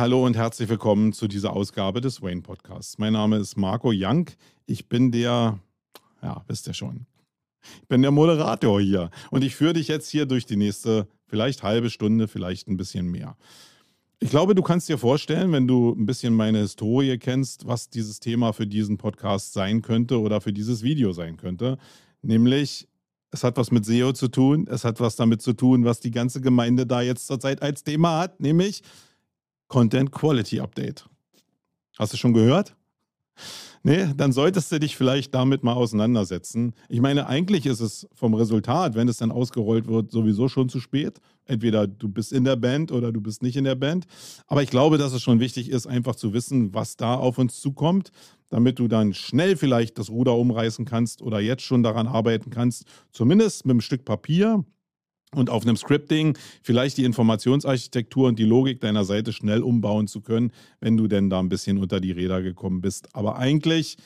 Hallo und herzlich willkommen zu dieser Ausgabe des Wayne Podcasts. Mein Name ist Marco Young. Ich bin der, ja, wisst ihr schon, ich bin der Moderator hier und ich führe dich jetzt hier durch die nächste, vielleicht halbe Stunde, vielleicht ein bisschen mehr. Ich glaube, du kannst dir vorstellen, wenn du ein bisschen meine Historie kennst, was dieses Thema für diesen Podcast sein könnte oder für dieses Video sein könnte. Nämlich, es hat was mit SEO zu tun, es hat was damit zu tun, was die ganze Gemeinde da jetzt zurzeit als Thema hat, nämlich Content Quality Update. Hast du schon gehört? Nee, dann solltest du dich vielleicht damit mal auseinandersetzen. Ich meine, eigentlich ist es vom Resultat, wenn es dann ausgerollt wird, sowieso schon zu spät. Entweder du bist in der Band oder du bist nicht in der Band. Aber ich glaube, dass es schon wichtig ist, einfach zu wissen, was da auf uns zukommt, damit du dann schnell vielleicht das Ruder umreißen kannst oder jetzt schon daran arbeiten kannst, zumindest mit einem Stück Papier und auf einem Scripting vielleicht die Informationsarchitektur und die Logik deiner Seite schnell umbauen zu können, wenn du denn da ein bisschen unter die Räder gekommen bist. Aber eigentlich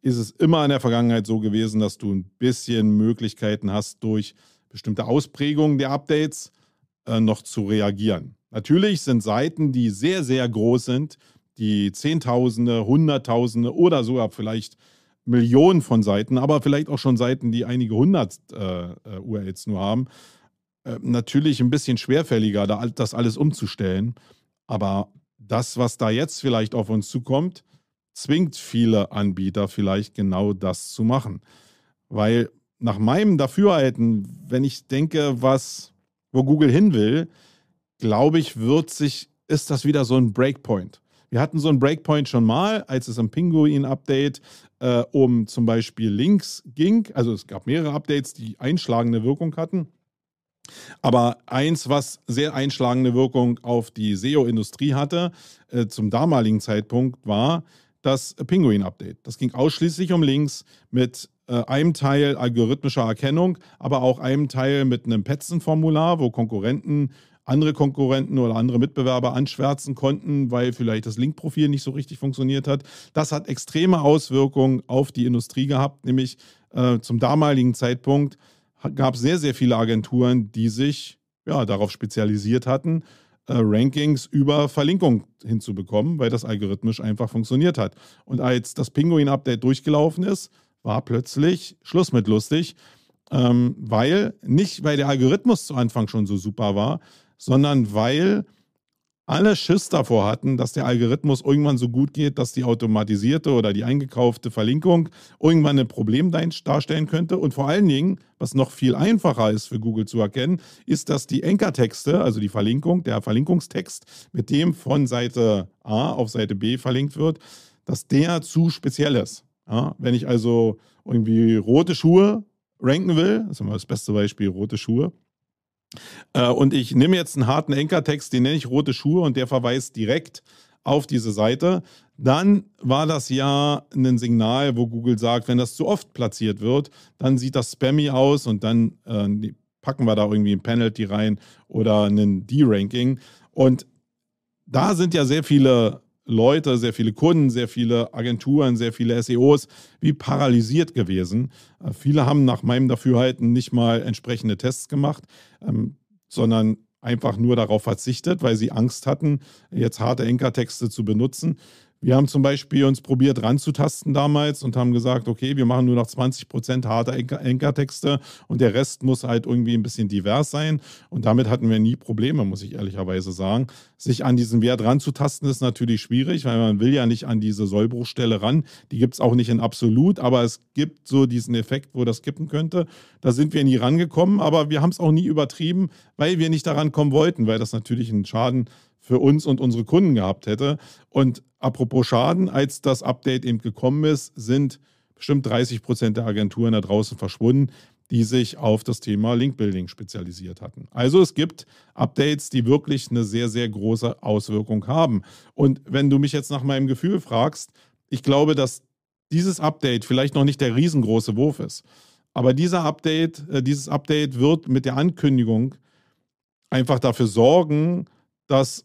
ist es immer in der Vergangenheit so gewesen, dass du ein bisschen Möglichkeiten hast, durch bestimmte Ausprägungen der Updates äh, noch zu reagieren. Natürlich sind Seiten, die sehr, sehr groß sind, die Zehntausende, Hunderttausende oder sogar vielleicht Millionen von Seiten, aber vielleicht auch schon Seiten, die einige hundert äh, äh URLs nur haben, äh, natürlich ein bisschen schwerfälliger, das alles umzustellen. Aber das, was da jetzt vielleicht auf uns zukommt, zwingt viele Anbieter vielleicht genau das zu machen. Weil nach meinem Dafürhalten, wenn ich denke, was, wo Google hin will, glaube ich, wird sich, ist das wieder so ein Breakpoint. Wir hatten so einen Breakpoint schon mal, als es im Pinguin-Update äh, um zum Beispiel Links ging. Also es gab mehrere Updates, die einschlagende Wirkung hatten. Aber eins, was sehr einschlagende Wirkung auf die SEO-Industrie hatte, äh, zum damaligen Zeitpunkt, war das Penguin-Update. Das ging ausschließlich um Links mit äh, einem Teil algorithmischer Erkennung, aber auch einem Teil mit einem Petzen-Formular, wo Konkurrenten andere Konkurrenten oder andere Mitbewerber anschwärzen konnten, weil vielleicht das Linkprofil nicht so richtig funktioniert hat. Das hat extreme Auswirkungen auf die Industrie gehabt, nämlich äh, zum damaligen Zeitpunkt gab es sehr, sehr viele Agenturen, die sich ja, darauf spezialisiert hatten, äh, Rankings über Verlinkung hinzubekommen, weil das algorithmisch einfach funktioniert hat. Und als das Pinguin-Update durchgelaufen ist, war plötzlich Schluss mit lustig, ähm, weil nicht, weil der Algorithmus zu Anfang schon so super war, sondern weil alle Schiss davor hatten, dass der Algorithmus irgendwann so gut geht, dass die automatisierte oder die eingekaufte Verlinkung irgendwann ein Problem darstellen könnte. Und vor allen Dingen, was noch viel einfacher ist für Google zu erkennen, ist, dass die Enkertexte, also die Verlinkung, der Verlinkungstext, mit dem von Seite A auf Seite B verlinkt wird, dass der zu speziell ist. Ja, wenn ich also irgendwie rote Schuhe ranken will, das ist immer das beste Beispiel, rote Schuhe, äh, und ich nehme jetzt einen harten Enkertext, den nenne ich rote Schuhe und der verweist direkt auf diese Seite. Dann war das ja ein Signal, wo Google sagt, wenn das zu oft platziert wird, dann sieht das spammy aus und dann äh, packen wir da irgendwie ein Penalty rein oder einen D-Ranking. Und da sind ja sehr viele Leute, sehr viele Kunden, sehr viele Agenturen, sehr viele SEOs wie paralysiert gewesen. Äh, viele haben nach meinem Dafürhalten nicht mal entsprechende Tests gemacht, ähm, sondern einfach nur darauf verzichtet, weil sie Angst hatten, jetzt harte Enkertexte zu benutzen. Wir haben zum Beispiel uns probiert ranzutasten damals und haben gesagt, okay, wir machen nur noch 20 Prozent harte Enkertexte und der Rest muss halt irgendwie ein bisschen divers sein. Und damit hatten wir nie Probleme, muss ich ehrlicherweise sagen. Sich an diesen Wert ranzutasten ist natürlich schwierig, weil man will ja nicht an diese Sollbruchstelle ran. Die gibt es auch nicht in absolut, aber es gibt so diesen Effekt, wo das kippen könnte. Da sind wir nie rangekommen, aber wir haben es auch nie übertrieben, weil wir nicht daran kommen wollten, weil das natürlich einen Schaden für uns und unsere Kunden gehabt hätte. Und apropos Schaden, als das Update eben gekommen ist, sind bestimmt 30 Prozent der Agenturen da draußen verschwunden, die sich auf das Thema Linkbuilding spezialisiert hatten. Also es gibt Updates, die wirklich eine sehr, sehr große Auswirkung haben. Und wenn du mich jetzt nach meinem Gefühl fragst, ich glaube, dass dieses Update vielleicht noch nicht der riesengroße Wurf ist. Aber dieser Update, äh, dieses Update wird mit der Ankündigung einfach dafür sorgen, dass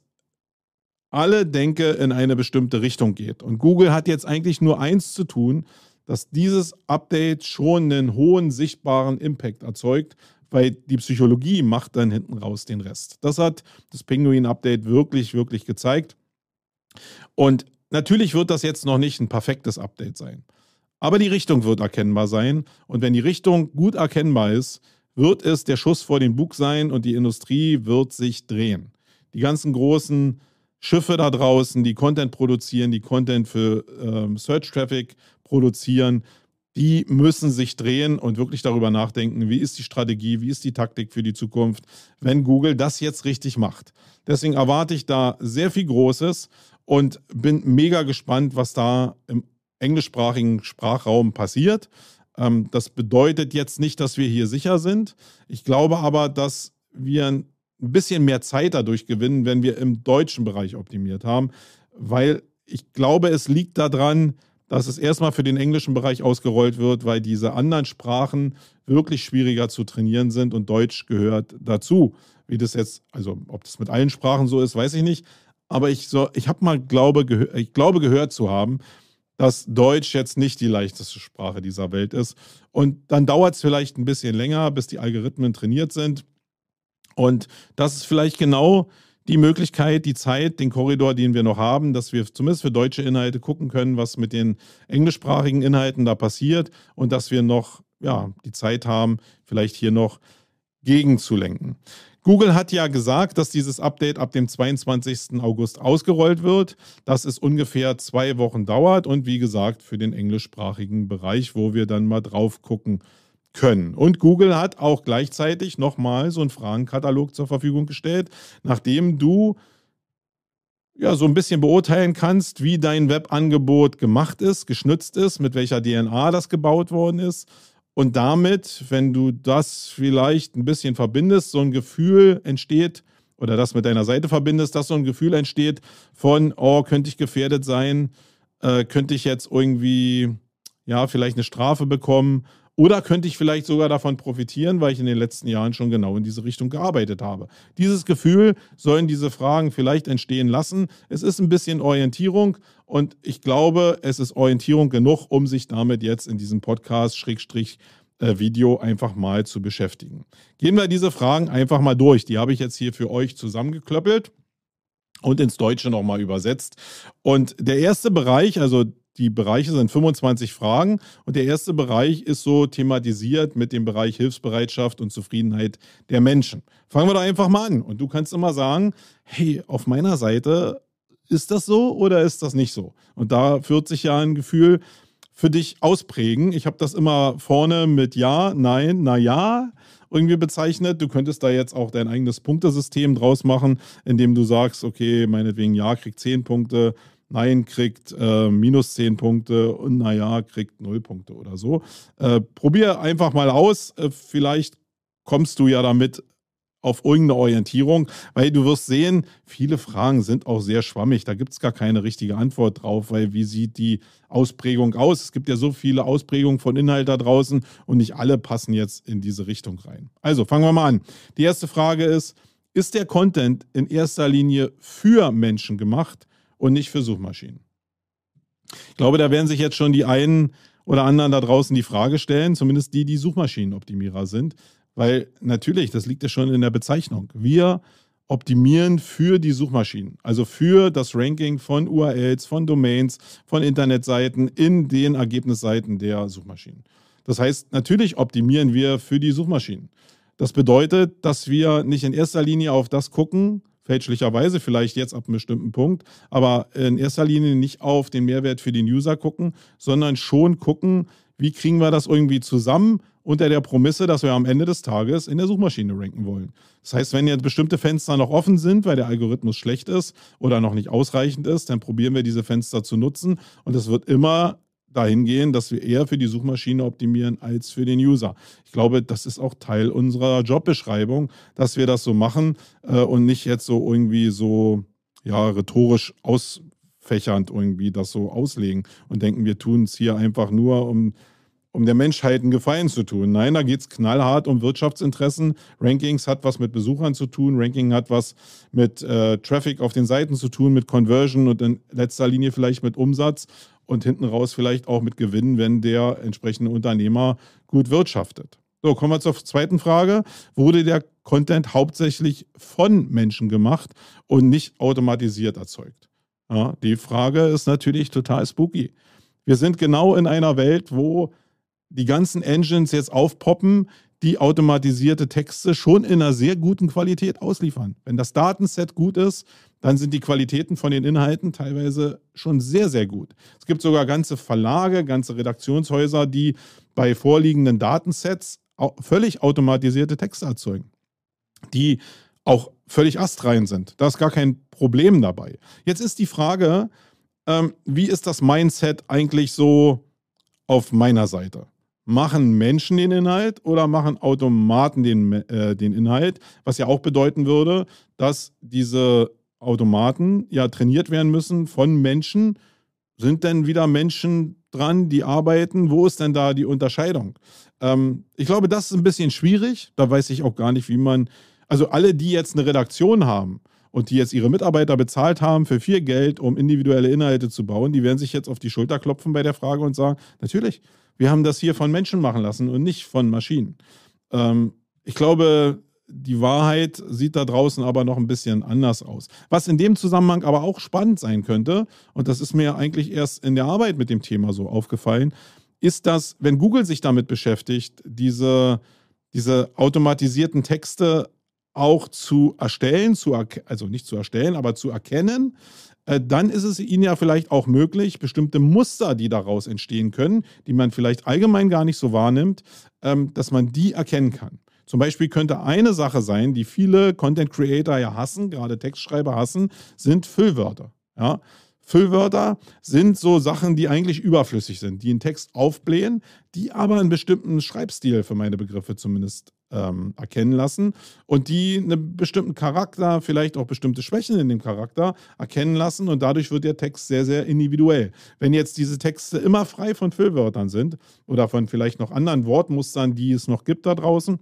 alle Denke in eine bestimmte Richtung geht. Und Google hat jetzt eigentlich nur eins zu tun, dass dieses Update schon einen hohen sichtbaren Impact erzeugt, weil die Psychologie macht dann hinten raus den Rest. Das hat das Penguin-Update wirklich, wirklich gezeigt. Und natürlich wird das jetzt noch nicht ein perfektes Update sein. Aber die Richtung wird erkennbar sein. Und wenn die Richtung gut erkennbar ist, wird es der Schuss vor den Bug sein und die Industrie wird sich drehen. Die ganzen großen Schiffe da draußen, die Content produzieren, die Content für ähm, Search Traffic produzieren, die müssen sich drehen und wirklich darüber nachdenken, wie ist die Strategie, wie ist die Taktik für die Zukunft, wenn Google das jetzt richtig macht. Deswegen erwarte ich da sehr viel Großes und bin mega gespannt, was da im englischsprachigen Sprachraum passiert. Ähm, das bedeutet jetzt nicht, dass wir hier sicher sind. Ich glaube aber, dass wir ein bisschen mehr Zeit dadurch gewinnen, wenn wir im deutschen Bereich optimiert haben, weil ich glaube, es liegt daran, dass es erstmal für den englischen Bereich ausgerollt wird, weil diese anderen Sprachen wirklich schwieriger zu trainieren sind und Deutsch gehört dazu. Wie das jetzt, also ob das mit allen Sprachen so ist, weiß ich nicht. Aber ich, so, ich habe mal glaube, ich glaube gehört zu haben, dass Deutsch jetzt nicht die leichteste Sprache dieser Welt ist. Und dann dauert es vielleicht ein bisschen länger, bis die Algorithmen trainiert sind. Und das ist vielleicht genau die Möglichkeit, die Zeit, den Korridor, den wir noch haben, dass wir zumindest für deutsche Inhalte gucken können, was mit den englischsprachigen Inhalten da passiert und dass wir noch ja, die Zeit haben, vielleicht hier noch gegenzulenken. Google hat ja gesagt, dass dieses Update ab dem 22. August ausgerollt wird, dass es ungefähr zwei Wochen dauert und wie gesagt für den englischsprachigen Bereich, wo wir dann mal drauf gucken können. Und Google hat auch gleichzeitig nochmal so einen Fragenkatalog zur Verfügung gestellt, nachdem du ja, so ein bisschen beurteilen kannst, wie dein Webangebot gemacht ist, geschnitzt ist, mit welcher DNA das gebaut worden ist und damit, wenn du das vielleicht ein bisschen verbindest, so ein Gefühl entsteht, oder das mit deiner Seite verbindest, dass so ein Gefühl entsteht von, oh, könnte ich gefährdet sein, äh, könnte ich jetzt irgendwie, ja, vielleicht eine Strafe bekommen oder könnte ich vielleicht sogar davon profitieren, weil ich in den letzten Jahren schon genau in diese Richtung gearbeitet habe. Dieses Gefühl sollen diese Fragen vielleicht entstehen lassen. Es ist ein bisschen Orientierung und ich glaube, es ist Orientierung genug, um sich damit jetzt in diesem Podcast Schrägstrich äh, einfach mal zu beschäftigen. Gehen wir diese Fragen einfach mal durch. Die habe ich jetzt hier für euch zusammengeklöppelt und ins Deutsche nochmal übersetzt. Und der erste Bereich, also die Bereiche sind 25 Fragen und der erste Bereich ist so thematisiert mit dem Bereich Hilfsbereitschaft und Zufriedenheit der Menschen. Fangen wir da einfach mal an und du kannst immer sagen, hey, auf meiner Seite ist das so oder ist das nicht so? Und da führt sich ja ein Gefühl für dich ausprägen. Ich habe das immer vorne mit Ja, Nein, na ja irgendwie bezeichnet. Du könntest da jetzt auch dein eigenes Punktesystem draus machen, indem du sagst, okay, meinetwegen Ja kriegt 10 Punkte, Nein kriegt äh, minus 10 Punkte und naja, kriegt 0 Punkte oder so. Äh, probier einfach mal aus. Äh, vielleicht kommst du ja damit auf irgendeine Orientierung, weil du wirst sehen, viele Fragen sind auch sehr schwammig. Da gibt es gar keine richtige Antwort drauf, weil wie sieht die Ausprägung aus? Es gibt ja so viele Ausprägungen von Inhalt da draußen und nicht alle passen jetzt in diese Richtung rein. Also fangen wir mal an. Die erste Frage ist, ist der Content in erster Linie für Menschen gemacht und nicht für Suchmaschinen. Ich glaube, da werden sich jetzt schon die einen oder anderen da draußen die Frage stellen, zumindest die, die Suchmaschinenoptimierer sind, weil natürlich, das liegt ja schon in der Bezeichnung. Wir optimieren für die Suchmaschinen, also für das Ranking von URLs, von Domains, von Internetseiten in den Ergebnisseiten der Suchmaschinen. Das heißt, natürlich optimieren wir für die Suchmaschinen. Das bedeutet, dass wir nicht in erster Linie auf das gucken, fälschlicherweise vielleicht jetzt ab einem bestimmten Punkt, aber in erster Linie nicht auf den Mehrwert für den User gucken, sondern schon gucken, wie kriegen wir das irgendwie zusammen unter der Promisse, dass wir am Ende des Tages in der Suchmaschine ranken wollen. Das heißt, wenn jetzt bestimmte Fenster noch offen sind, weil der Algorithmus schlecht ist oder noch nicht ausreichend ist, dann probieren wir diese Fenster zu nutzen und es wird immer dahin gehen, dass wir eher für die Suchmaschine optimieren als für den User. Ich glaube, das ist auch Teil unserer Jobbeschreibung, dass wir das so machen äh, und nicht jetzt so irgendwie so ja, rhetorisch ausfächernd irgendwie das so auslegen und denken, wir tun es hier einfach nur, um um der Menschheit einen Gefallen zu tun. Nein, da geht es knallhart um Wirtschaftsinteressen. Rankings hat was mit Besuchern zu tun, Ranking hat was mit äh, Traffic auf den Seiten zu tun, mit Conversion und in letzter Linie vielleicht mit Umsatz und hinten raus vielleicht auch mit Gewinn, wenn der entsprechende Unternehmer gut wirtschaftet. So, kommen wir zur zweiten Frage. Wurde der Content hauptsächlich von Menschen gemacht und nicht automatisiert erzeugt? Ja, die Frage ist natürlich total spooky. Wir sind genau in einer Welt, wo die ganzen Engines jetzt aufpoppen, die automatisierte Texte schon in einer sehr guten Qualität ausliefern. Wenn das Datenset gut ist, dann sind die Qualitäten von den Inhalten teilweise schon sehr, sehr gut. Es gibt sogar ganze Verlage, ganze Redaktionshäuser, die bei vorliegenden Datensets völlig automatisierte Texte erzeugen, die auch völlig astrein sind. Da ist gar kein Problem dabei. Jetzt ist die Frage, ähm, wie ist das Mindset eigentlich so auf meiner Seite? Machen Menschen den Inhalt oder machen Automaten den, äh, den Inhalt? Was ja auch bedeuten würde, dass diese Automaten ja trainiert werden müssen von Menschen. Sind denn wieder Menschen dran, die arbeiten? Wo ist denn da die Unterscheidung? Ähm, ich glaube, das ist ein bisschen schwierig. Da weiß ich auch gar nicht, wie man. Also alle, die jetzt eine Redaktion haben und die jetzt ihre Mitarbeiter bezahlt haben für viel Geld, um individuelle Inhalte zu bauen, die werden sich jetzt auf die Schulter klopfen bei der Frage und sagen, natürlich, wir haben das hier von Menschen machen lassen und nicht von Maschinen. Ähm, ich glaube, die Wahrheit sieht da draußen aber noch ein bisschen anders aus. Was in dem Zusammenhang aber auch spannend sein könnte, und das ist mir eigentlich erst in der Arbeit mit dem Thema so aufgefallen, ist, dass, wenn Google sich damit beschäftigt, diese, diese automatisierten Texte auch zu erstellen, zu also nicht zu erstellen, aber zu erkennen, dann ist es ihnen ja vielleicht auch möglich, bestimmte Muster, die daraus entstehen können, die man vielleicht allgemein gar nicht so wahrnimmt, ähm, dass man die erkennen kann. Zum Beispiel könnte eine Sache sein, die viele Content Creator ja hassen, gerade Textschreiber hassen, sind Füllwörter. Ja? Füllwörter sind so Sachen, die eigentlich überflüssig sind, die einen Text aufblähen, die aber einen bestimmten Schreibstil für meine Begriffe zumindest ähm, erkennen lassen und die einen bestimmten Charakter, vielleicht auch bestimmte Schwächen in dem Charakter erkennen lassen und dadurch wird der Text sehr, sehr individuell. Wenn jetzt diese Texte immer frei von Füllwörtern sind oder von vielleicht noch anderen Wortmustern, die es noch gibt da draußen,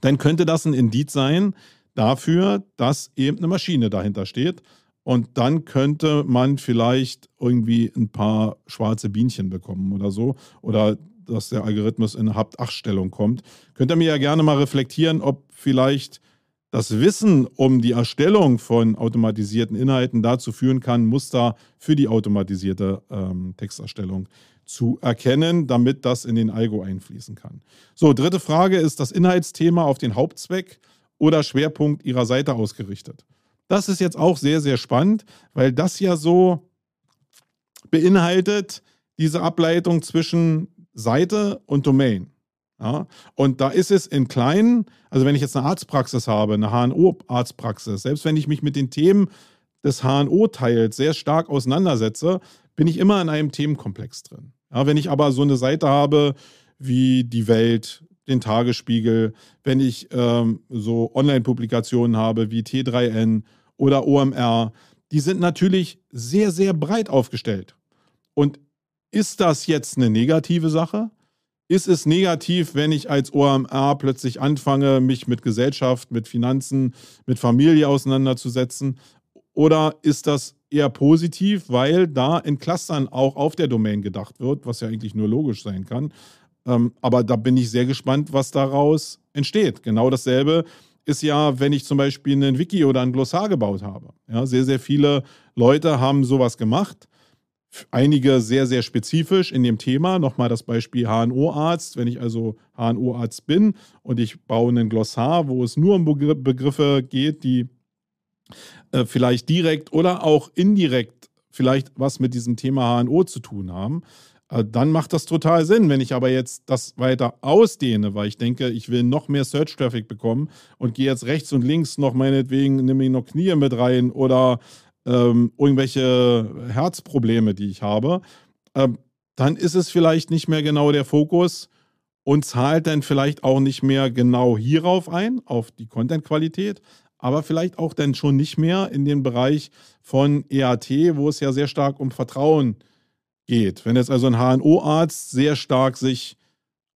dann könnte das ein Indiz sein dafür, dass eben eine Maschine dahinter steht. Und dann könnte man vielleicht irgendwie ein paar schwarze Bienchen bekommen oder so. Oder dass der Algorithmus in Habt-Acht-Stellung kommt. Könnt ihr mir ja gerne mal reflektieren, ob vielleicht das Wissen um die Erstellung von automatisierten Inhalten dazu führen kann, Muster für die automatisierte ähm, Texterstellung zu erkennen, damit das in den Algo einfließen kann. So, dritte Frage, ist das Inhaltsthema auf den Hauptzweck oder Schwerpunkt Ihrer Seite ausgerichtet? Das ist jetzt auch sehr, sehr spannend, weil das ja so beinhaltet diese Ableitung zwischen Seite und Domain. Ja, und da ist es in kleinen, also wenn ich jetzt eine Arztpraxis habe, eine HNO-Arztpraxis, selbst wenn ich mich mit den Themen des HNO-Teils sehr stark auseinandersetze, bin ich immer in einem Themenkomplex drin. Ja, wenn ich aber so eine Seite habe wie die Welt, den Tagesspiegel, wenn ich ähm, so Online-Publikationen habe wie T3N oder OMR, die sind natürlich sehr, sehr breit aufgestellt. Und ist das jetzt eine negative Sache? Ist es negativ, wenn ich als OMR plötzlich anfange, mich mit Gesellschaft, mit Finanzen, mit Familie auseinanderzusetzen? Oder ist das eher positiv, weil da in Clustern auch auf der Domain gedacht wird, was ja eigentlich nur logisch sein kann. Ähm, aber da bin ich sehr gespannt, was daraus entsteht. Genau dasselbe ist ja, wenn ich zum Beispiel einen Wiki oder ein Glossar gebaut habe. Ja, sehr, sehr viele Leute haben sowas gemacht. Einige sehr, sehr spezifisch in dem Thema. Nochmal das Beispiel HNO-Arzt. Wenn ich also HNO-Arzt bin und ich baue einen Glossar, wo es nur um Begriffe geht, die äh, vielleicht direkt oder auch indirekt vielleicht was mit diesem Thema HNO zu tun haben, äh, dann macht das total Sinn. Wenn ich aber jetzt das weiter ausdehne, weil ich denke, ich will noch mehr Search-Traffic bekommen und gehe jetzt rechts und links noch meinetwegen, nehme ich noch Knie mit rein oder ähm, irgendwelche Herzprobleme, die ich habe, ähm, dann ist es vielleicht nicht mehr genau der Fokus und zahlt dann vielleicht auch nicht mehr genau hierauf ein, auf die Content-Qualität, aber vielleicht auch dann schon nicht mehr in den Bereich von EAT, wo es ja sehr stark um Vertrauen geht. Wenn jetzt also ein HNO-Arzt sehr stark sich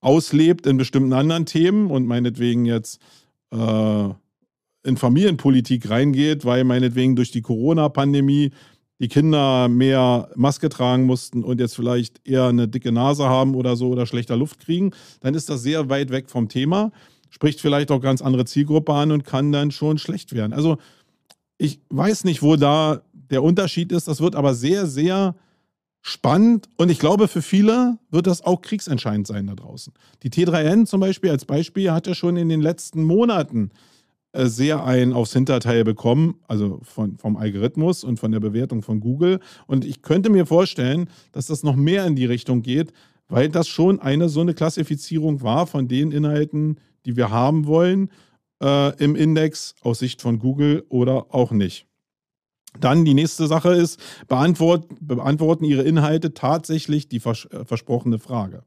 auslebt in bestimmten anderen Themen und meinetwegen jetzt äh, in Familienpolitik reingeht, weil meinetwegen durch die Corona-Pandemie die Kinder mehr Maske tragen mussten und jetzt vielleicht eher eine dicke Nase haben oder so oder schlechter Luft kriegen, dann ist das sehr weit weg vom Thema spricht vielleicht auch ganz andere Zielgruppe an und kann dann schon schlecht werden. Also ich weiß nicht, wo da der Unterschied ist, das wird aber sehr, sehr spannend und ich glaube, für viele wird das auch kriegsentscheidend sein da draußen. Die T3N zum Beispiel als Beispiel hat ja schon in den letzten Monaten sehr ein aufs Hinterteil bekommen, also von, vom Algorithmus und von der Bewertung von Google. Und ich könnte mir vorstellen, dass das noch mehr in die Richtung geht, weil das schon eine so eine Klassifizierung war von den Inhalten, die wir haben wollen äh, im Index aus Sicht von Google oder auch nicht. Dann die nächste Sache ist, beantwort, beantworten Ihre Inhalte tatsächlich die vers äh, versprochene Frage.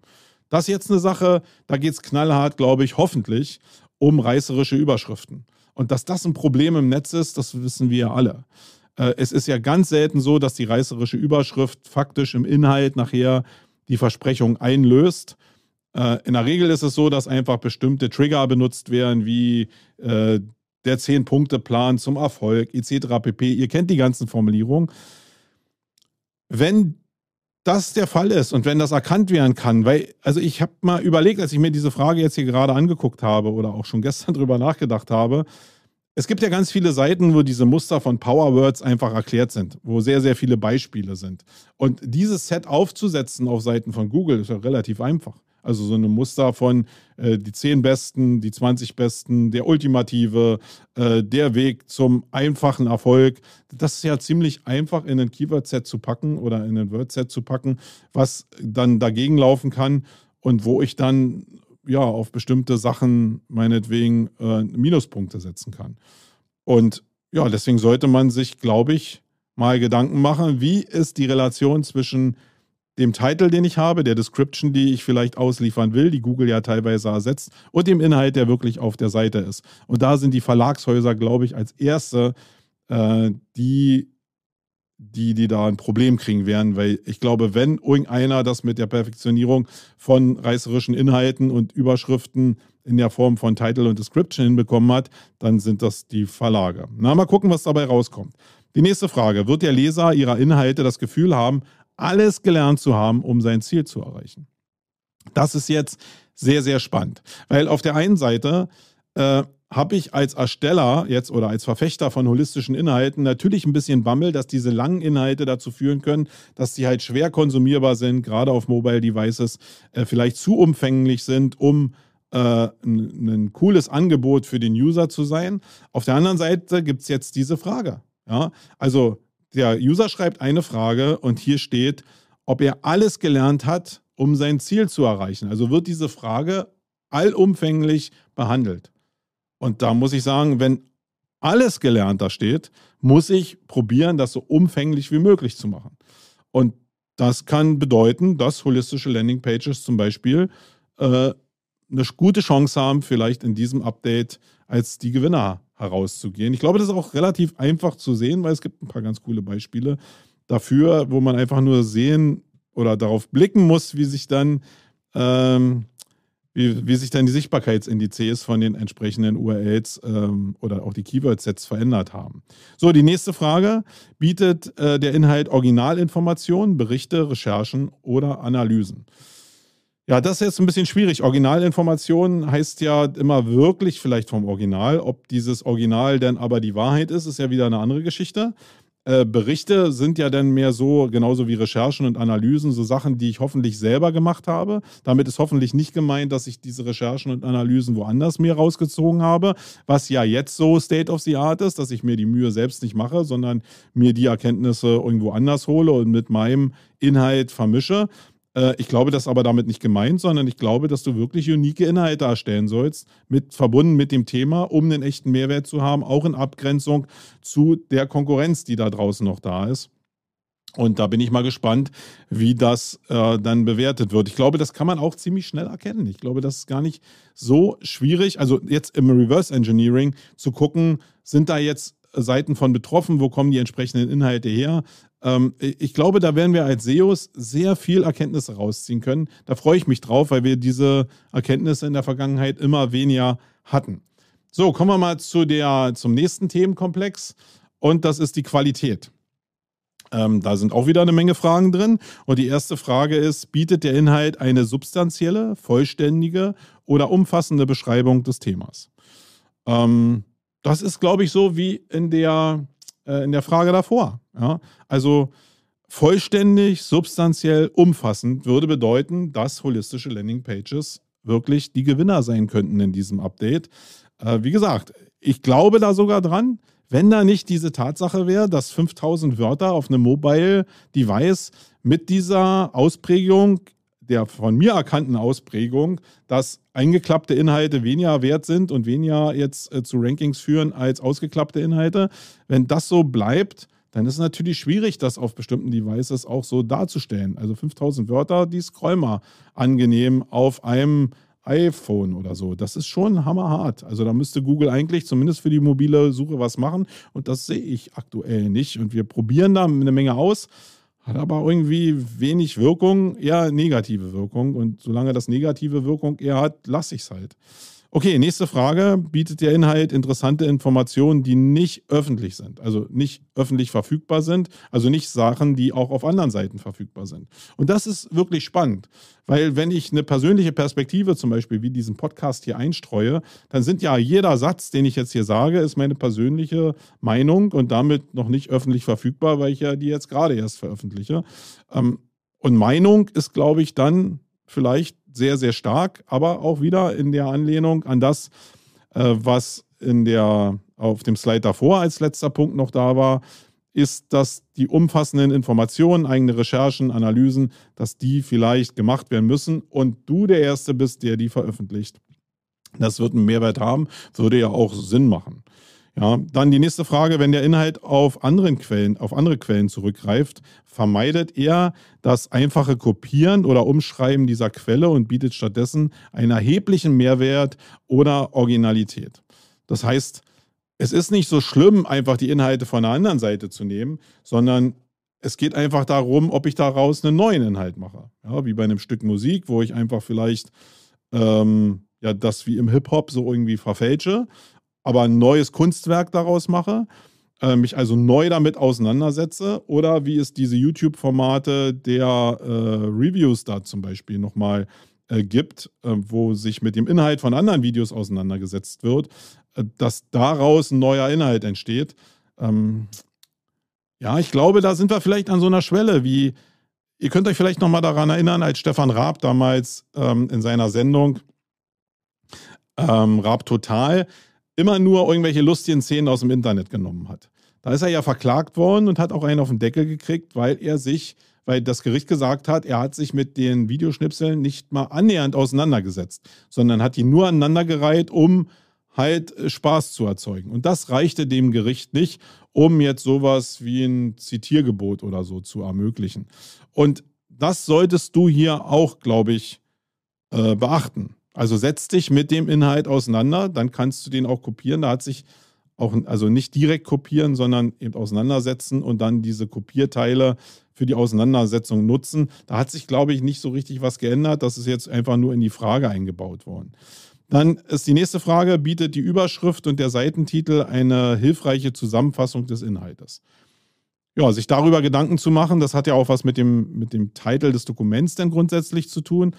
Das ist jetzt eine Sache, da geht es knallhart, glaube ich, hoffentlich um reißerische Überschriften. Und dass das ein Problem im Netz ist, das wissen wir ja alle. Äh, es ist ja ganz selten so, dass die reißerische Überschrift faktisch im Inhalt nachher die Versprechung einlöst. Äh, in der Regel ist es so, dass einfach bestimmte Trigger benutzt werden, wie der Zehn-Punkte-Plan zum Erfolg etc. pp. Ihr kennt die ganzen Formulierungen. Wenn das der Fall ist und wenn das erkannt werden kann, weil, also ich habe mal überlegt, als ich mir diese Frage jetzt hier gerade angeguckt habe oder auch schon gestern drüber nachgedacht habe, es gibt ja ganz viele Seiten, wo diese Muster von Powerwords einfach erklärt sind, wo sehr, sehr viele Beispiele sind. Und dieses Set aufzusetzen auf Seiten von Google ist ja relativ einfach. Also so eine Muster von äh, die 10 Besten, die 20 Besten, der Ultimative, äh, der Weg zum einfachen Erfolg. Das ist ja ziemlich einfach in ein Keyword-Set zu packen oder in ein Word-Set zu packen, was dann dagegen laufen kann und wo ich dann ja auf bestimmte Sachen meinetwegen äh, Minuspunkte setzen kann. Und ja, deswegen sollte man sich, glaube ich, mal Gedanken machen, wie ist die Relation zwischen dem Titel, den ich habe, der Description, die ich vielleicht ausliefern will, die Google ja teilweise ersetzt, und dem Inhalt, der wirklich auf der Seite ist. Und da sind die Verlagshäuser, glaube ich, als erste, äh, die, die, die da ein Problem kriegen werden, weil ich glaube, wenn irgendeiner das mit der Perfektionierung von reißerischen Inhalten und Überschriften in der Form von Title und Description hinbekommen hat, dann sind das die Verlage. Na, mal gucken, was dabei rauskommt. Die nächste Frage. Wird der Leser ihrer Inhalte das Gefühl haben, alles gelernt zu haben, um sein Ziel zu erreichen. Das ist jetzt sehr, sehr spannend, weil auf der einen Seite äh, habe ich als Ersteller jetzt oder als Verfechter von holistischen Inhalten natürlich ein bisschen Bammel, dass diese langen Inhalte dazu führen können, dass sie halt schwer konsumierbar sind, gerade auf Mobile Devices, äh, vielleicht zu umfänglich sind, um äh, ein, cooles Angebot für den User zu sein. Auf der anderen Seite gibt es jetzt diese Frage. Ja? Also der User schreibt eine Frage und hier steht, ob er alles gelernt hat, um sein Ziel zu erreichen. Also wird diese Frage allumfänglich behandelt. Und da muss ich sagen, wenn alles gelernt da steht, muss ich probieren, das so umfänglich wie möglich zu machen. Und das kann bedeuten, dass holistische Landingpages zum Beispiel äh, eine gute Chance haben, vielleicht in diesem Update als die Gewinner herauszugehen. Ich glaube, das ist auch relativ einfach zu sehen, weil es gibt ein paar ganz coole Beispiele dafür, wo man einfach nur sehen oder darauf blicken muss, wie sich dann, ähm, wie, wie sich dann die Sichtbarkeitsindizes von den entsprechenden URLs ähm, oder auch die Keyword-Sets verändert haben. So, die nächste Frage. Bietet äh, der Inhalt Originalinformationen, Berichte, Recherchen oder Analysen? Ja, das ist jetzt ein bisschen schwierig. Originalinformation heißt ja immer wirklich vielleicht vom Original. Ob dieses Original denn aber die Wahrheit ist, ist ja wieder eine andere Geschichte. Äh, Berichte sind ja dann mehr so, genauso wie Recherchen und Analysen, so Sachen, die ich hoffentlich selber gemacht habe. Damit ist hoffentlich nicht gemeint, dass ich diese Recherchen und Analysen woanders mir rausgezogen habe, was ja jetzt so State of the Art ist, dass ich mir die Mühe selbst nicht mache, sondern mir die Erkenntnisse irgendwo anders hole und mit meinem Inhalt vermische. Äh, ich glaube, das ist aber damit nicht gemeint, sondern ich glaube, dass du wirklich unique Inhalte erstellen sollst, mit, verbunden mit dem Thema, um einen echten Mehrwert zu haben, auch in Abgrenzung zu der Konkurrenz, die da draußen noch da ist. Und da bin ich mal gespannt, wie das äh, dann bewertet wird. Ich glaube, das kann man auch ziemlich schnell erkennen. Ich glaube, das ist gar nicht so schwierig. Also jetzt im Reverse Engineering zu gucken, sind da jetzt Seiten von betroffen, wo kommen die entsprechenden Inhalte her, ähm, ich glaube, da werden wir als SEOs sehr viel Erkenntnisse rausziehen können. Da freue ich mich drauf, weil wir diese Erkenntnisse in der Vergangenheit immer weniger hatten. So, kommen wir mal zu der, zum nächsten Themenkomplex und das ist die Qualität. Ähm, da sind auch wieder eine Menge Fragen drin. Und die erste Frage ist, bietet der Inhalt eine substanzielle, vollständige oder umfassende Beschreibung des Themas? Ähm, das ist, glaube ich, so wie in der, äh, in der Frage davor. Ja? Also vollständig, substanziell, umfassend würde bedeuten, dass holistische Landingpages wirklich die Gewinner sein könnten in diesem Update. Äh, wie gesagt, ich glaube da sogar dran, wenn da nicht diese Tatsache wäre, dass 5000 Wörter auf einem Mobile Device mit dieser Ausprägung der von mir erkannten Ausprägung, dass eingeklappte Inhalte weniger wert sind und weniger jetzt äh, zu Rankings führen als ausgeklappte Inhalte. Wenn das so bleibt, dann ist es natürlich schwierig, das auf bestimmten Devices auch so darzustellen. Also 5000 Wörter, die scroll mal angenehm auf einem iPhone oder so. Das ist schon hammerhart. Also da müsste Google eigentlich zumindest für die mobile Suche was machen und das sehe ich aktuell nicht. Und wir probieren da eine Menge aus. Hat aber irgendwie wenig Wirkung, eher negative Wirkung. Und solange das negative Wirkung eher hat, lasse ich es halt. Okay, nächste Frage. Bietet der Inhalt interessante Informationen, die nicht öffentlich sind, also nicht öffentlich verfügbar sind, also nicht Sachen, die auch auf anderen Seiten verfügbar sind? Und das ist wirklich spannend, weil wenn ich eine persönliche Perspektive zum Beispiel wie diesen Podcast hier einstreue, dann sind ja jeder Satz, den ich jetzt hier sage, ist meine persönliche Meinung und damit noch nicht öffentlich verfügbar, weil ich ja die jetzt gerade erst veröffentliche. Ähm, und Meinung ist, glaube ich, dann vielleicht sehr, sehr stark, aber auch wieder in der Anlehnung an das, äh, was in der, auf dem Slide davor als letzter Punkt noch da war, ist, dass die umfassenden Informationen, eigene Recherchen, Analysen, dass die vielleicht gemacht werden müssen und du der Erste bist, der die veröffentlicht. Das wird einen Mehrwert haben, würde ja auch Sinn machen. Ja, dann die nächste Frage, wenn der Inhalt auf anderen Quellen, auf andere Quellen zurückgreift, vermeidet er das einfache Kopieren oder Umschreiben dieser Quelle und bietet stattdessen einen erheblichen Mehrwert oder Originalität. Das heißt, es ist nicht so schlimm, einfach die Inhalte von einer anderen Seite zu nehmen, sondern es geht einfach darum, ob ich daraus einen neuen Inhalt mache. Ja, wie bei einem Stück Musik, wo ich einfach vielleicht ähm, ja, das wie im Hip-Hop so irgendwie verfälsche aber ein neues Kunstwerk daraus mache, äh, mich also neu damit auseinandersetze oder wie es diese YouTube-Formate der äh, Reviews da zum Beispiel nochmal äh, gibt, äh, wo sich mit dem Inhalt von anderen Videos auseinandergesetzt wird, äh, dass daraus ein neuer Inhalt entsteht. Ähm, ja, ich glaube, da sind wir vielleicht an so einer Schwelle, wie ihr könnt euch vielleicht nochmal daran erinnern, als Stefan Raab damals ähm, in seiner Sendung ähm, Raab Total immer nur irgendwelche lustigen Szenen aus dem Internet genommen hat. Da ist er ja verklagt worden und hat auch einen auf den Deckel gekriegt, weil er sich, weil das Gericht gesagt hat, er hat sich mit den Videoschnipseln nicht mal annähernd auseinandergesetzt, sondern hat die nur aneinandergereiht, um halt äh, Spaß zu erzeugen. Und das reichte dem Gericht nicht, um jetzt sowas wie ein Zitiergebot oder so zu ermöglichen. Und das solltest du hier auch, glaube ich, äh, beachten. Also setz dich mit dem Inhalt auseinander, dann kannst du den auch kopieren. Da hat sich auch, also nicht direkt kopieren, sondern eben auseinandersetzen und dann diese Kopierteile für die Auseinandersetzung nutzen. Da hat sich, glaube ich, nicht so richtig was geändert. Das ist jetzt einfach nur in die Frage eingebaut worden. Dann ist die nächste Frage, bietet die Überschrift und der Seitentitel eine hilfreiche Zusammenfassung des Inhaltes? Ja, sich darüber Gedanken zu machen, das hat ja auch was mit dem, mit dem Titel des Dokuments denn grundsätzlich zu tun.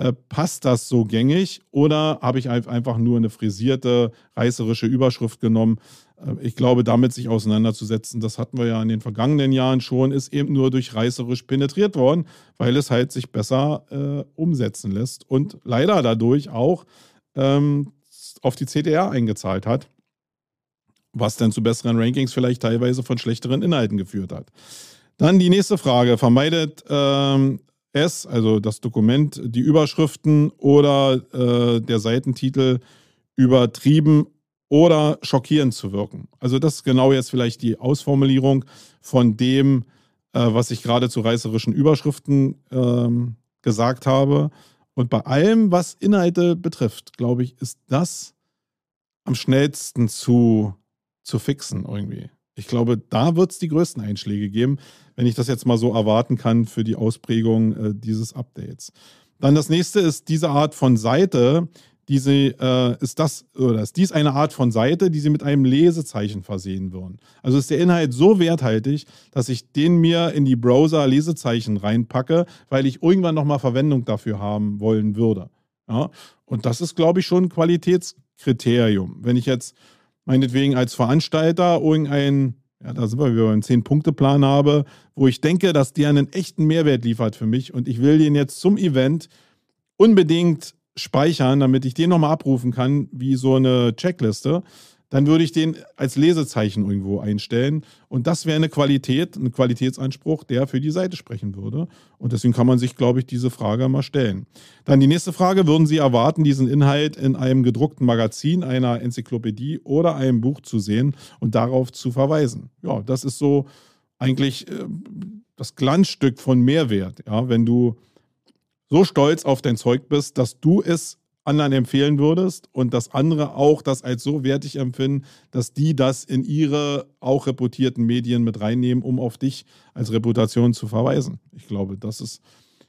Äh, passt das so gängig oder habe ich einfach nur eine frisierte, reißerische Überschrift genommen? Äh, ich glaube, damit sich auseinanderzusetzen, das hatten wir ja in den vergangenen Jahren schon, ist eben nur durch reißerisch penetriert worden, weil es halt sich besser äh, umsetzen lässt und leider dadurch auch ähm, auf die CTR eingezahlt hat, was dann zu besseren Rankings vielleicht teilweise von schlechteren Inhalten geführt hat. Dann die nächste Frage. Vermeidet ähm, S, also das Dokument, die Überschriften oder äh, der Seitentitel übertrieben oder schockierend zu wirken. Also das ist genau jetzt vielleicht die Ausformulierung von dem, äh, was ich gerade zu reißerischen Überschriften ähm, gesagt habe. Und bei allem, was Inhalte betrifft, glaube ich, ist das am schnellsten zu, zu fixen irgendwie. Ich glaube, da wird es die größten Einschläge geben, wenn ich das jetzt mal so erwarten kann für die Ausprägung äh, dieses Updates. Dann das nächste ist diese Art von Seite, diese, äh, ist das oder ist dies eine Art von Seite, die Sie mit einem Lesezeichen versehen würden. Also ist der Inhalt so werthaltig, dass ich den mir in die Browser Lesezeichen reinpacke, weil ich irgendwann nochmal Verwendung dafür haben wollen würde. Ja? Und das ist, glaube ich, schon ein Qualitätskriterium. Wenn ich jetzt meinetwegen als Veranstalter irgendein Ja, da sind wir wieder beim Zehn-Punkte-Plan habe, wo ich denke, dass der einen echten Mehrwert liefert für mich. Und ich will den jetzt zum Event unbedingt speichern, damit ich den nochmal abrufen kann, wie so eine Checkliste dann würde ich den als Lesezeichen irgendwo einstellen. Und das wäre eine Qualität, ein Qualitätsanspruch, der für die Seite sprechen würde. Und deswegen kann man sich, glaube ich, diese Frage mal stellen. Dann die nächste Frage, würden Sie erwarten, diesen Inhalt in einem gedruckten Magazin, einer Enzyklopädie oder einem Buch zu sehen und darauf zu verweisen? Ja, das ist so eigentlich äh, das Glanzstück von Mehrwert. Ja, wenn du so stolz auf dein Zeug bist, dass du es anderen empfehlen würdest und dass andere auch das als so wertig empfinden, dass die das in ihre auch reputierten Medien mit reinnehmen, um auf dich als Reputation zu verweisen. Ich glaube, das ist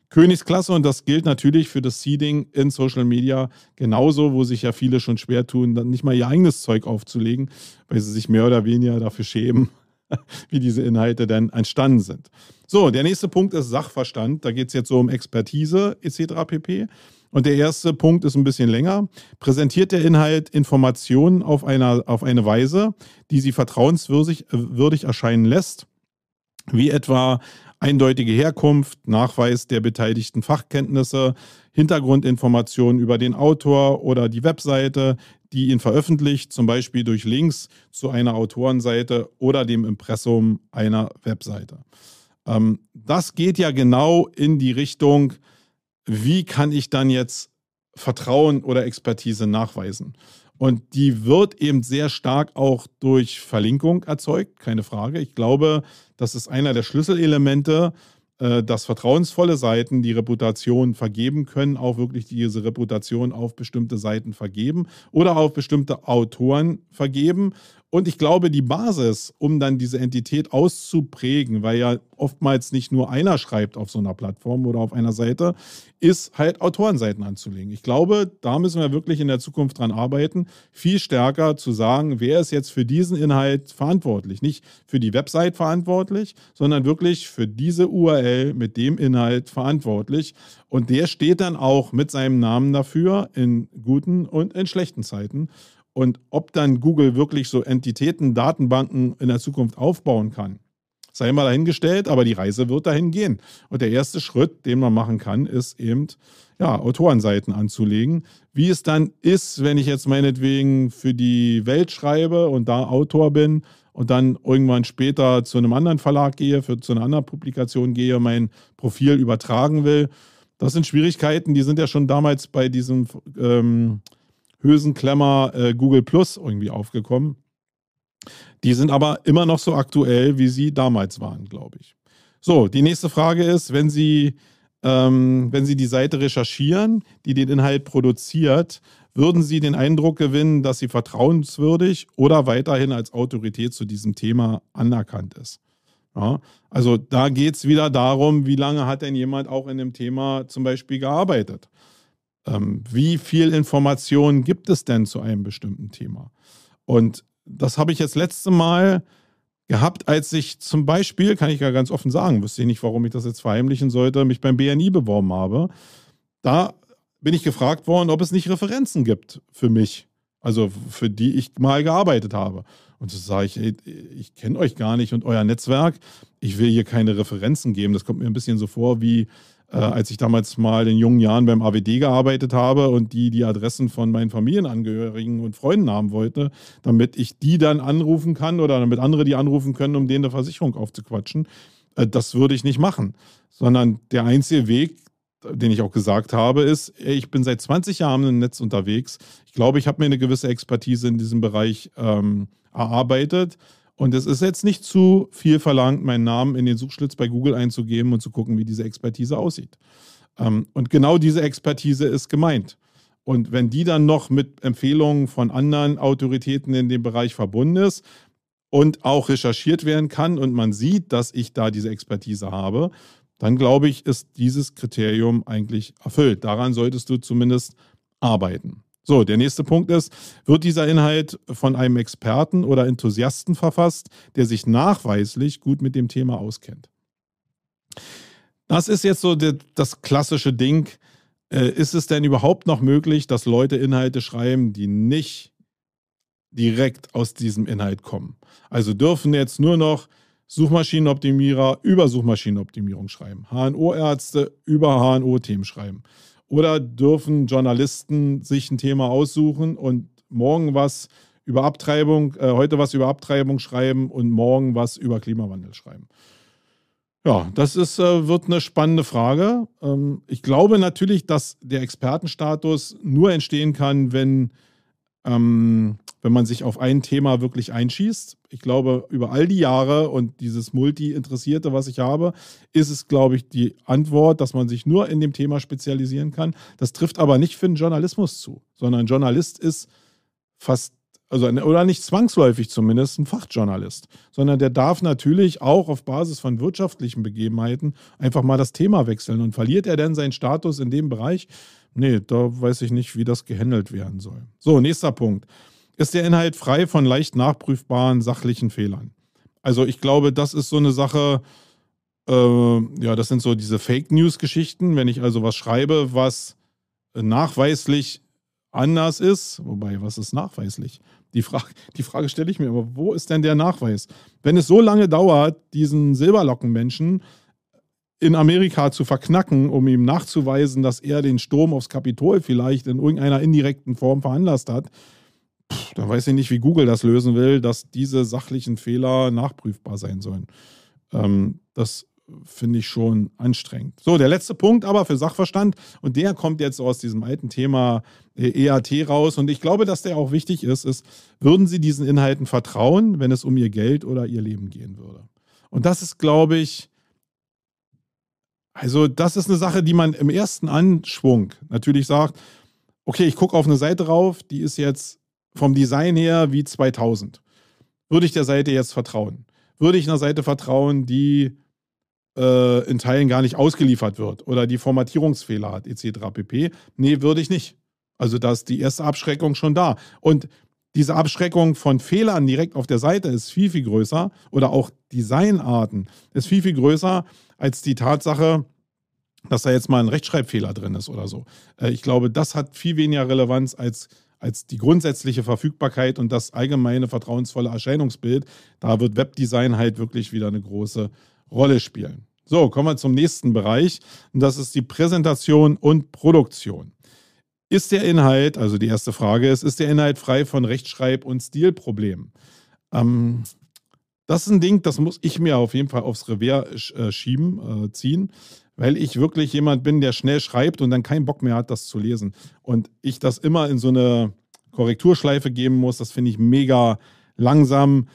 Königsklasse und das gilt natürlich für das Seeding in Social Media genauso, wo sich ja viele schon schwer tun, dann nicht mal ihr eigenes Zeug aufzulegen, weil sie sich mehr oder weniger dafür schämen, wie diese Inhalte denn entstanden sind. So, der nächste Punkt ist Sachverstand. Da geht es jetzt so um Expertise etc. pp. Und der erste Punkt ist ein bisschen länger. Präsentiert der Inhalt Informationen auf, einer, auf eine Weise, die sie vertrauenswürdig würdig erscheinen lässt, wie etwa eindeutige Herkunft, Nachweis der beteiligten Fachkenntnisse, Hintergrundinformationen über den Autor oder die Webseite, die ihn veröffentlicht, zum Beispiel durch Links zu einer Autorenseite oder dem Impressum einer Webseite. Ähm, das geht ja genau in die Richtung, wie kann ich dann jetzt Vertrauen oder Expertise nachweisen? Und die wird eben sehr stark auch durch Verlinkung erzeugt, keine Frage. Ich glaube, das ist einer der Schlüsselelemente, äh, dass vertrauensvolle Seiten die Reputation vergeben können, auch wirklich diese Reputation auf bestimmte Seiten vergeben oder auf bestimmte Autoren vergeben. Und ich glaube, die Basis, um dann diese Entität auszuprägen, weil ja oftmals nicht nur einer schreibt auf so einer Plattform oder auf einer Seite, ist halt Autorenseiten anzulegen. Ich glaube, da müssen wir wirklich in der Zukunft dran arbeiten, viel stärker zu sagen, wer ist jetzt für diesen Inhalt verantwortlich. Nicht für die Website verantwortlich, sondern wirklich für diese URL mit dem Inhalt verantwortlich. Und der steht dann auch mit seinem Namen dafür in guten und in schlechten Zeiten. Und ob dann Google wirklich so Entitäten, Datenbanken in der Zukunft aufbauen kann, sei mal dahingestellt, aber die Reise wird dahin gehen. Und der erste Schritt, den man machen kann, ist eben, ja, Autorenseiten anzulegen. Wie es dann ist, wenn ich jetzt meinetwegen für die Welt schreibe und da Autor bin und dann irgendwann später zu einem anderen Verlag gehe, für, zu einer anderen Publikation gehe, mein Profil übertragen will. Das sind Schwierigkeiten, die sind ja schon damals bei diesem ähm, Hülsenklemmer äh, Google Plus irgendwie aufgekommen. Die sind aber immer noch so aktuell, wie sie damals waren, glaube ich. So, die nächste Frage ist, wenn Sie, ähm, wenn Sie die Seite recherchieren, die den Inhalt produziert, würden Sie den Eindruck gewinnen, dass sie vertrauenswürdig oder weiterhin als Autorität zu diesem Thema anerkannt ist? Ja, also da geht es wieder darum, wie lange hat denn jemand auch in dem Thema zum Beispiel gearbeitet? Ähm, wie viel Information gibt es denn zu einem bestimmten Thema? Und das habe ich jetzt letzte Mal gehabt, als ich zum Beispiel, kann ich ja ganz offen sagen, wüsste ich nicht, warum ich das jetzt verheimlichen sollte, mich beim BNI beworben habe. Da bin ich gefragt worden, ob es nicht Referenzen gibt für mich, also für die ich mal gearbeitet habe. Und das sage ich, ey, ich kenne euch gar nicht und euer Netzwerk. Ich will hier keine Referenzen geben. Das kommt mir ein bisschen so vor wie äh, als ich damals mal in jungen Jahren beim AWD gearbeitet habe und die die Adressen von meinen Familienangehörigen und Freunden haben wollte, damit ich die dann anrufen kann oder damit andere die anrufen können, um denen eine Versicherung aufzuquatschen. Äh, das würde ich nicht machen, sondern der einzige Weg, den ich auch gesagt habe, ist, ich bin seit 20 Jahren im Netz unterwegs. Ich glaube, ich habe mir eine gewisse Expertise in diesem Bereich ähm, erarbeitet. Und es ist jetzt nicht zu viel verlangt, meinen Namen in den Suchschlitz bei Google einzugeben und zu gucken, wie diese Expertise aussieht. Ähm, und genau diese Expertise ist gemeint. Und wenn die dann noch mit Empfehlungen von anderen Autoritäten in dem Bereich verbunden ist und auch recherchiert werden kann und man sieht, dass ich da diese Expertise habe, dann glaube ich, ist dieses Kriterium eigentlich erfüllt. Daran solltest du zumindest arbeiten. So, der nächste Punkt ist, wird dieser Inhalt von einem Experten oder Enthusiasten verfasst, der sich nachweislich gut mit dem Thema auskennt? Das ist jetzt so das klassische Ding. Äh, ist es denn überhaupt noch möglich, dass Leute Inhalte schreiben, die nicht direkt aus diesem Inhalt kommen. Also dürfen jetzt nur noch Suchmaschinenoptimierer über Suchmaschinenoptimierung schreiben, HNO-Ärzte über HNO-Themen schreiben. Oder dürfen Journalisten sich ein Thema aussuchen und morgen was über Abtreibung, äh, heute was über Abtreibung schreiben und morgen was über Klimawandel schreiben. Ja, das ist, äh, wird eine spannende Frage. Ähm, ich glaube natürlich, dass der Expertenstatus nur entstehen kann, wenn, ähm, wenn man sich auf ein Thema wirklich einschießt. Ich glaube, über all die Jahre und dieses Multi-Interessierte, was ich habe, ist es, glaube ich, die Antwort, dass man sich nur in dem Thema spezialisieren kann. Das trifft aber nicht für den Journalismus zu, sondern ein Journalist ist fast also oder nicht zwangsläufig zumindest ein Fachjournalist, sondern der darf natürlich auch auf Basis von wirtschaftlichen Begebenheiten einfach mal das Thema wechseln. Und verliert er denn seinen Status in dem Bereich? Nee, da weiß ich nicht, wie das gehandelt werden soll. So, nächster Punkt. Ist der Inhalt frei von leicht nachprüfbaren sachlichen Fehlern? Also ich glaube, das ist so eine Sache, äh, ja, das sind so diese Fake News-Geschichten. Wenn ich also was schreibe, was nachweislich anders ist, wobei, was ist nachweislich? Die Frage, die Frage stelle ich mir aber, wo ist denn der Nachweis? Wenn es so lange dauert, diesen Silberlockenmenschen in Amerika zu verknacken, um ihm nachzuweisen, dass er den Sturm aufs Kapitol vielleicht in irgendeiner indirekten Form veranlasst hat, da weiß ich nicht, wie Google das lösen will, dass diese sachlichen Fehler nachprüfbar sein sollen. Ähm, das finde ich schon anstrengend. So, der letzte Punkt aber für Sachverstand und der kommt jetzt aus diesem alten Thema EAT raus und ich glaube, dass der auch wichtig ist, ist, würden Sie diesen Inhalten vertrauen, wenn es um Ihr Geld oder Ihr Leben gehen würde? Und das ist, glaube ich, also das ist eine Sache, die man im ersten Anschwung natürlich sagt, okay, ich gucke auf eine Seite rauf, die ist jetzt vom Design her wie 2000. Würde ich der Seite jetzt vertrauen? Würde ich einer Seite vertrauen, die äh, in Teilen gar nicht ausgeliefert wird oder die Formatierungsfehler hat, etc. pp. Nee, würde ich nicht. Also da ist die erste Abschreckung schon da. Und diese Abschreckung von Fehlern direkt auf der Seite ist viel, viel größer oder auch Designarten ist viel, viel größer als die Tatsache, dass da jetzt mal ein Rechtschreibfehler drin ist oder so. Äh, ich glaube, das hat viel weniger Relevanz als, als die grundsätzliche Verfügbarkeit und das allgemeine vertrauensvolle Erscheinungsbild. Da wird Webdesign halt wirklich wieder eine große Rolle spielen. So, kommen wir zum nächsten Bereich und das ist die Präsentation und Produktion. Ist der Inhalt, also die erste Frage ist, ist der Inhalt frei von Rechtschreib- und Stilproblemen? Ähm, das ist ein Ding, das muss ich mir auf jeden Fall aufs Revier äh, schieben, äh, ziehen, weil ich wirklich jemand bin, der schnell schreibt und dann keinen Bock mehr hat, das zu lesen. Und ich das immer in so eine Korrekturschleife geben muss, das finde ich mega langsam.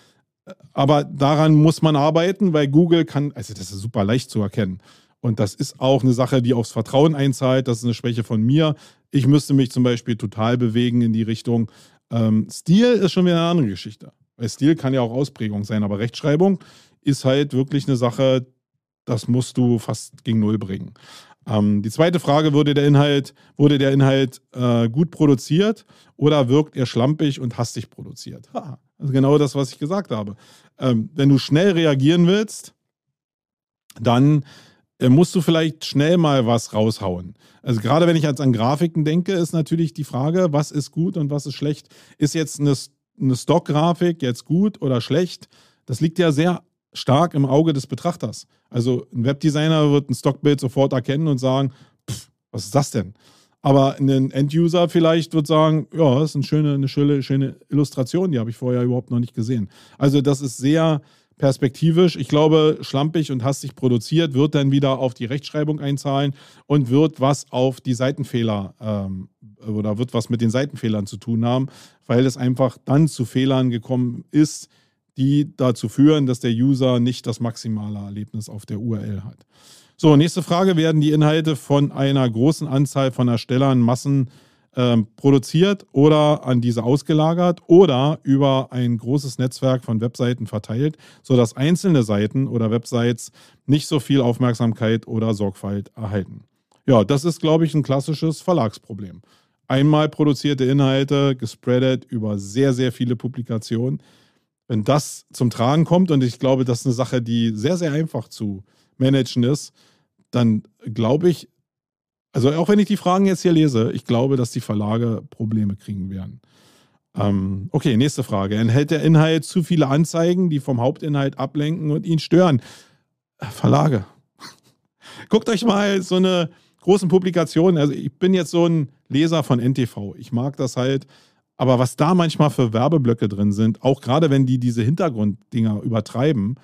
Aber daran muss man arbeiten, weil Google kann, also das ist super leicht zu erkennen. Und das ist auch eine Sache, die aufs Vertrauen einzahlt. Das ist eine Schwäche von mir. Ich müsste mich zum Beispiel total bewegen in die Richtung. Ähm, Stil ist schon wieder eine andere Geschichte. Weil Stil kann ja auch Ausprägung sein, aber Rechtschreibung ist halt wirklich eine Sache, das musst du fast gegen Null bringen. Ähm, die zweite Frage, wurde der Inhalt, wurde der Inhalt äh, gut produziert oder wirkt er schlampig und hastig produziert? Ha, also genau das, was ich gesagt habe. Ähm, wenn du schnell reagieren willst, dann äh, musst du vielleicht schnell mal was raushauen. Also gerade wenn ich jetzt an Grafiken denke, ist natürlich die Frage, was ist gut und was ist schlecht. Ist jetzt eine, eine Stock-Grafik jetzt gut oder schlecht? Das liegt ja sehr stark im Auge des Betrachters. Also ein Webdesigner wird ein Stockbild sofort erkennen und sagen, pff, was ist das denn? Aber ein End-User vielleicht wird sagen, ja, das ist eine schöne, eine schöne, schöne Illustration, die habe ich vorher überhaupt noch nicht gesehen. Also das ist sehr perspektivisch. Ich glaube, schlampig und hastig produziert wird dann wieder auf die Rechtschreibung einzahlen und wird was auf die Seitenfehler ähm, oder wird was mit den Seitenfehlern zu tun haben, weil es einfach dann zu Fehlern gekommen ist, die dazu führen, dass der User nicht das maximale Erlebnis auf der URL hat. So, nächste Frage. Werden die Inhalte von einer großen Anzahl von Erstellern Massen äh, produziert oder an diese ausgelagert oder über ein großes Netzwerk von Webseiten verteilt, sodass einzelne Seiten oder Websites nicht so viel Aufmerksamkeit oder Sorgfalt erhalten? Ja, das ist, glaube ich, ein klassisches Verlagsproblem. Einmal produzierte Inhalte gespreadet über sehr, sehr viele Publikationen. Wenn das zum Tragen kommt, und ich glaube, das ist eine Sache, die sehr, sehr einfach zu managen ist, dann glaube ich, also auch wenn ich die Fragen jetzt hier lese, ich glaube, dass die Verlage Probleme kriegen werden. Ähm, okay, nächste Frage. Enthält der Inhalt zu viele Anzeigen, die vom Hauptinhalt ablenken und ihn stören? Äh, Verlage. Guckt euch mal so eine großen Publikationen. Also ich bin jetzt so ein Leser von NTV. Ich mag das halt. Aber was da manchmal für Werbeblöcke drin sind, auch gerade wenn die diese Hintergrunddinger übertreiben,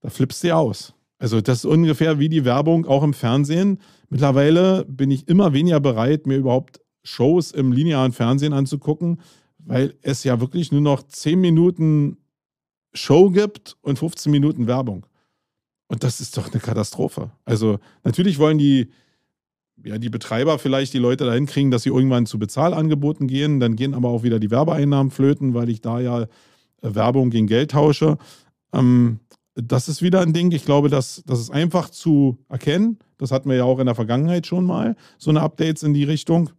da flippst du aus. Also das ist ungefähr wie die Werbung auch im Fernsehen. Mittlerweile bin ich immer weniger bereit, mir überhaupt Shows im linearen Fernsehen anzugucken, weil es ja wirklich nur noch 10 Minuten Show gibt und 15 Minuten Werbung. Und das ist doch eine Katastrophe. Also natürlich wollen die, ja, die Betreiber vielleicht die Leute dahin kriegen, dass sie irgendwann zu Bezahlangeboten gehen. Dann gehen aber auch wieder die Werbeeinnahmen flöten, weil ich da ja äh, Werbung gegen Geld tausche. Ähm, das ist wieder ein Ding. Ich glaube, das, das ist einfach zu erkennen. Das hatten wir ja auch in der Vergangenheit schon mal, so eine Updates in die Richtung.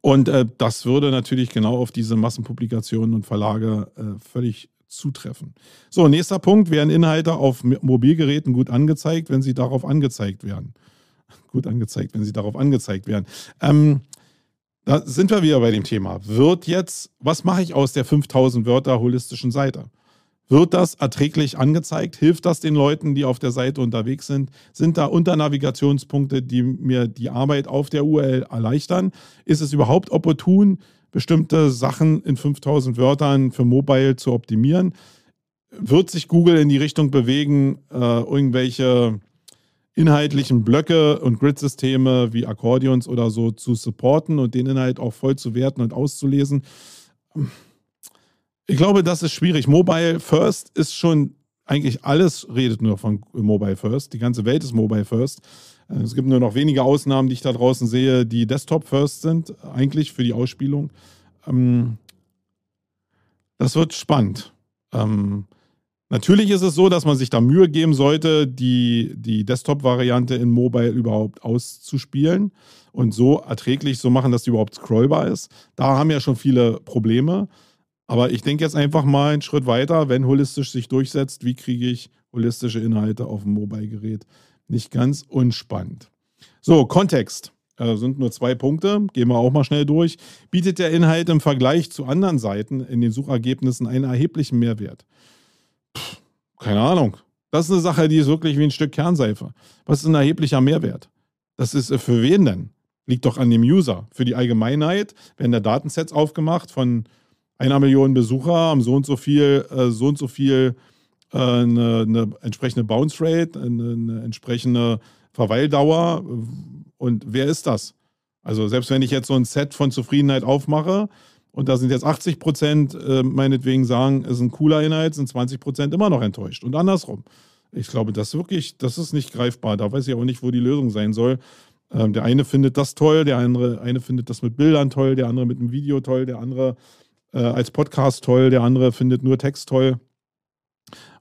Und äh, das würde natürlich genau auf diese Massenpublikationen und Verlage äh, völlig zutreffen. So, nächster Punkt, werden Inhalte auf Mobilgeräten gut angezeigt, wenn sie darauf angezeigt werden. Gut angezeigt, wenn sie darauf angezeigt werden. Ähm, da sind wir wieder bei dem Thema. Wird jetzt, was mache ich aus der 5000 Wörter holistischen Seite? Wird das erträglich angezeigt? Hilft das den Leuten, die auf der Seite unterwegs sind? Sind da Unternavigationspunkte, die mir die Arbeit auf der URL erleichtern? Ist es überhaupt opportun, bestimmte Sachen in 5000 Wörtern für Mobile zu optimieren? Wird sich Google in die Richtung bewegen, äh, irgendwelche inhaltlichen Blöcke und Grid-Systeme wie Akkordeons oder so zu supporten und den Inhalt auch voll zu werten und auszulesen? Ich glaube, das ist schwierig. Mobile First ist schon eigentlich alles, redet nur von Mobile First. Die ganze Welt ist Mobile First. Äh, es gibt nur noch wenige Ausnahmen, die ich da draußen sehe, die Desktop First sind, eigentlich für die Ausspielung. Ähm, das wird spannend. Ähm, natürlich ist es so, dass man sich da Mühe geben sollte, die, die Desktop-Variante in Mobile überhaupt auszuspielen und so erträglich zu machen, dass die überhaupt scrollbar ist. Da haben ja schon viele Probleme. Aber ich denke jetzt einfach mal einen Schritt weiter, wenn holistisch sich durchsetzt, wie kriege ich holistische Inhalte auf dem Mobile-Gerät? Nicht ganz unspannend. So, Kontext. Äh, sind nur zwei Punkte, gehen wir auch mal schnell durch. Bietet der Inhalt im Vergleich zu anderen Seiten in den Suchergebnissen einen erheblichen Mehrwert? Keine Ahnung. Das ist eine Sache, die ist wirklich wie ein Stück Kernseife. Was ist ein erheblicher Mehrwert? Das ist äh, für wen denn? Liegt doch an dem User. Für die Allgemeinheit werden da Datensets aufgemacht von einer Million Besucher haben so und so viel, äh, so und so viel äh, eine, eine, entsprechende Bounce Rate, eine, eine, entsprechende Verweildauer. Und wer ist das? Also selbst wenn ich jetzt so ein Set von Zufriedenheit aufmache und da sind jetzt 80 Prozent äh, meinetwegen sagen, es ist ein cooler Inhalt, sind 20 Prozent immer noch enttäuscht und andersrum. Ich glaube, das wirklich, das ist nicht greifbar. Da weiß ich auch nicht, wo die Lösung sein soll. Ähm, der eine findet das toll, der andere eine findet das mit Bildern toll, der andere mit einem Video toll, der andere äh, als Podcast toll, der andere findet nur Text toll.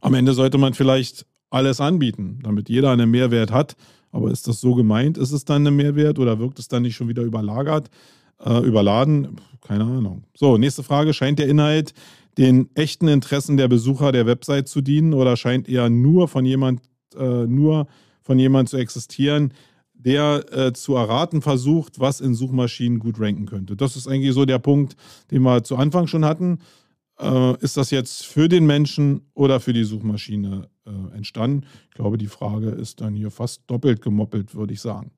Am Ende sollte man vielleicht alles anbieten, damit jeder einen Mehrwert hat. Aber ist das so gemeint? Ist es dann ein Mehrwert oder wirkt es dann nicht schon wieder überlagert, äh, überladen? Keine Ahnung. So, nächste Frage. Scheint der Inhalt den echten Interessen der Besucher der Website zu dienen oder scheint er nur von jemand, äh, nur von jemand zu existieren, der äh, zu erraten versucht, was in Suchmaschinen gut ranken könnte. Das ist eigentlich so der Punkt, den wir zu Anfang schon hatten. Äh, ist das jetzt für den Menschen oder für die Suchmaschine äh, entstanden? Ich glaube, die Frage ist dann hier fast doppelt gemoppelt, würde ich sagen.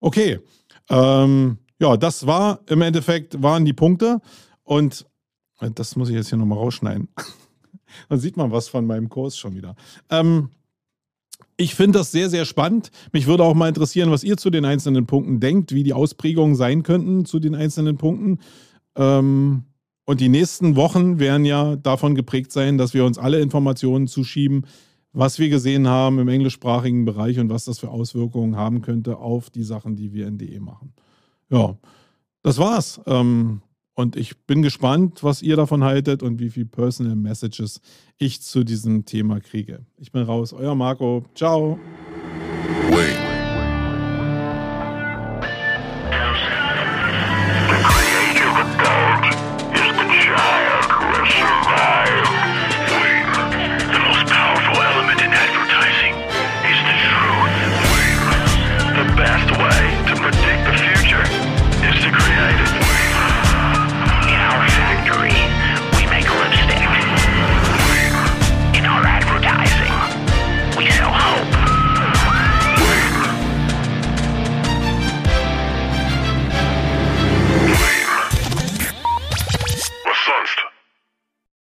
Okay, ähm, ja, das war im Endeffekt, waren die Punkte und äh, das muss ich jetzt hier nochmal rausschneiden. dann sieht man was von meinem Kurs schon wieder. Ähm, ich finde das sehr, sehr spannend. Mich würde auch mal interessieren, was ihr zu den einzelnen Punkten denkt, wie die Ausprägungen sein könnten zu den einzelnen Punkten. Ähm, und die nächsten Wochen werden ja davon geprägt sein, dass wir uns alle Informationen zuschieben, was wir gesehen haben im englischsprachigen Bereich und was das für Auswirkungen haben könnte auf die Sachen, die wir in DE machen. Ja, das war's. Ähm, und ich bin gespannt, was ihr davon haltet und wie viele Personal Messages ich zu diesem Thema kriege. Ich bin raus, euer Marco. Ciao. Wait.